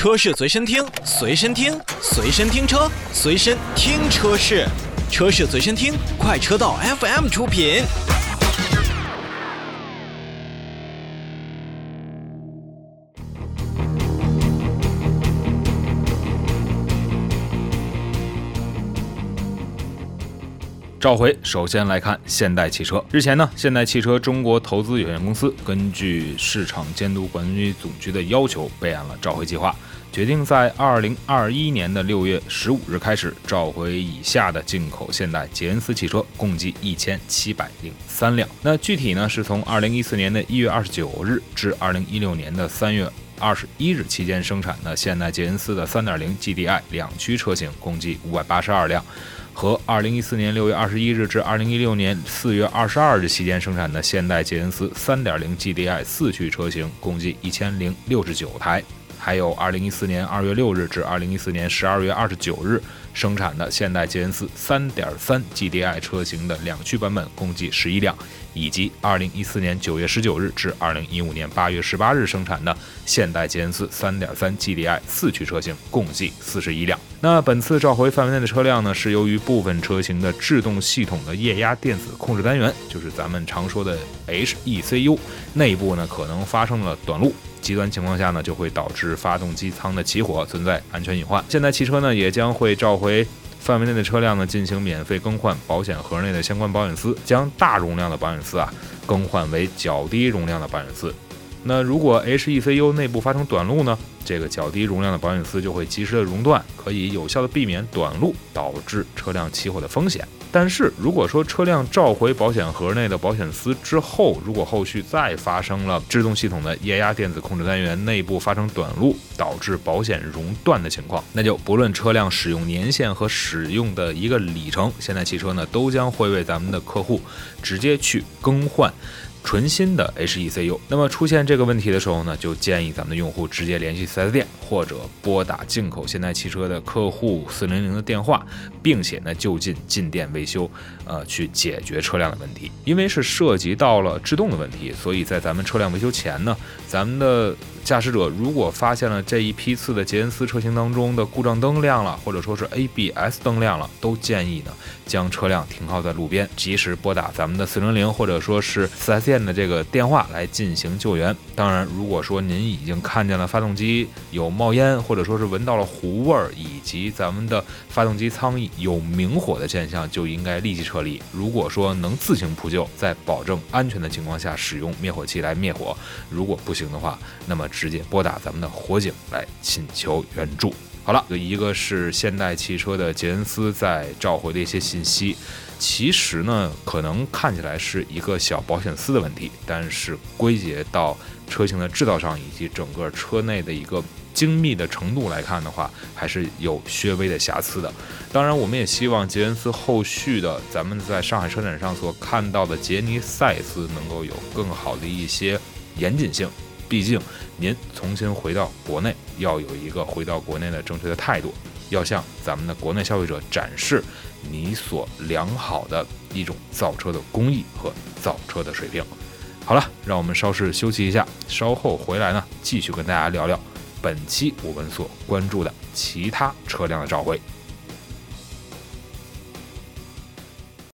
车市随身听，随身听，随身听车，随身听车市，车市随身听，快车道 FM 出品。召回，首先来看现代汽车。日前呢，现代汽车中国投资有限公司根据市场监督管理总局的要求，备案了召回计划，决定在二零二一年的六月十五日开始召回以下的进口现代捷恩斯汽车，共计一千七百零三辆。那具体呢，是从二零一四年的一月二十九日至二零一六年的三月二十一日期间生产的现代捷恩斯的三点零 GDI 两驱车型，共计五百八十二辆。和二零一四年六月二十一日至二零一六年四月二十二日期间生产的现代捷恩斯三点零 GDI 四驱车型，共计一千零六十九台；还有二零一四年二月六日至二零一四年十二月二十九日生产的现代捷恩斯三点三 GDI 车型的两驱版本，共计十一辆。以及二零一四年九月十九日至二零一五年八月十八日生产的现代捷恩斯三点三 GDI 四驱车型，共计四十一辆。那本次召回范围内的车辆呢，是由于部分车型的制动系统的液压电子控制单元，就是咱们常说的 HECU 内部呢可能发生了短路，极端情况下呢就会导致发动机舱的起火，存在安全隐患。现代汽车呢也将会召回。范围内的车辆呢，进行免费更换保险盒内的相关保险丝，将大容量的保险丝啊更换为较低容量的保险丝。那如果 HECU 内部发生短路呢，这个较低容量的保险丝就会及时的熔断，可以有效的避免短路导致车辆起火的风险。但是如果说车辆召回保险盒内的保险丝之后，如果后续再发生了制动系统的液压电子控制单元内部发生短路，导致保险熔断的情况，那就不论车辆使用年限和使用的一个里程，现代汽车呢都将会为咱们的客户直接去更换。纯新的 HECU，那么出现这个问题的时候呢，就建议咱们的用户直接联系 4S 店，或者拨打进口现代汽车的客户四零零的电话，并且呢就近进店维修，呃，去解决车辆的问题。因为是涉及到了制动的问题，所以在咱们车辆维修前呢，咱们的。驾驶者如果发现了这一批次的捷恩斯车型当中的故障灯亮了，或者说是 ABS 灯亮了，都建议呢将车辆停靠在路边，及时拨打咱们的四零零或者说是四 S 店的这个电话来进行救援。当然，如果说您已经看见了发动机有冒烟，或者说是闻到了糊味儿，以及咱们的发动机舱有明火的现象，就应该立即撤离。如果说能自行扑救，在保证安全的情况下使用灭火器来灭火，如果不行的话，那么。直接拨打咱们的火警来请求援助。好了，一个是现代汽车的杰恩斯在召回的一些信息，其实呢，可能看起来是一个小保险丝的问题，但是归结到车型的制造上以及整个车内的一个精密的程度来看的话，还是有略微的瑕疵的。当然，我们也希望杰恩斯后续的咱们在上海车展上所看到的杰尼赛斯能够有更好的一些严谨性。毕竟，您重新回到国内，要有一个回到国内的正确的态度，要向咱们的国内消费者展示你所良好的一种造车的工艺和造车的水平。好了，让我们稍事休息一下，稍后回来呢，继续跟大家聊聊本期我们所关注的其他车辆的召回。